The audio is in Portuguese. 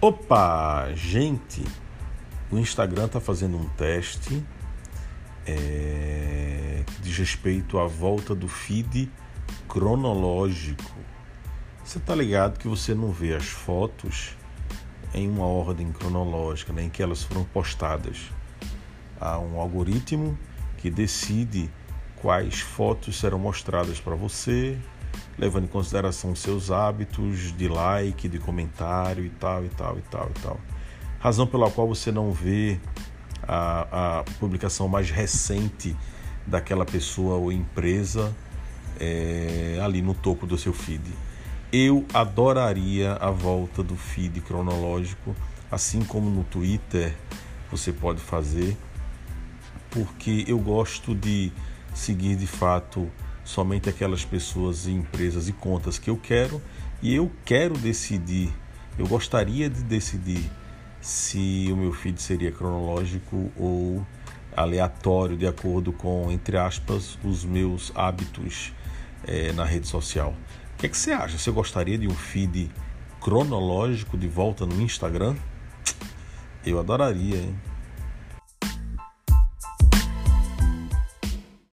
Opa, gente! O Instagram está fazendo um teste é, diz respeito à volta do feed cronológico. Você está ligado que você não vê as fotos em uma ordem cronológica, nem né, que elas foram postadas. Há um algoritmo que decide quais fotos serão mostradas para você, levando em consideração seus hábitos de like, de comentário e tal, e tal, e tal, e tal. Razão pela qual você não vê a, a publicação mais recente daquela pessoa ou empresa é, ali no topo do seu feed. Eu adoraria a volta do feed cronológico, assim como no Twitter você pode fazer, porque eu gosto de seguir de fato somente aquelas pessoas, empresas e contas que eu quero e eu quero decidir, eu gostaria de decidir se o meu feed seria cronológico ou aleatório, de acordo com, entre aspas, os meus hábitos é, na rede social. O que, é que você acha? Você gostaria de um feed cronológico de volta no Instagram? Eu adoraria, hein?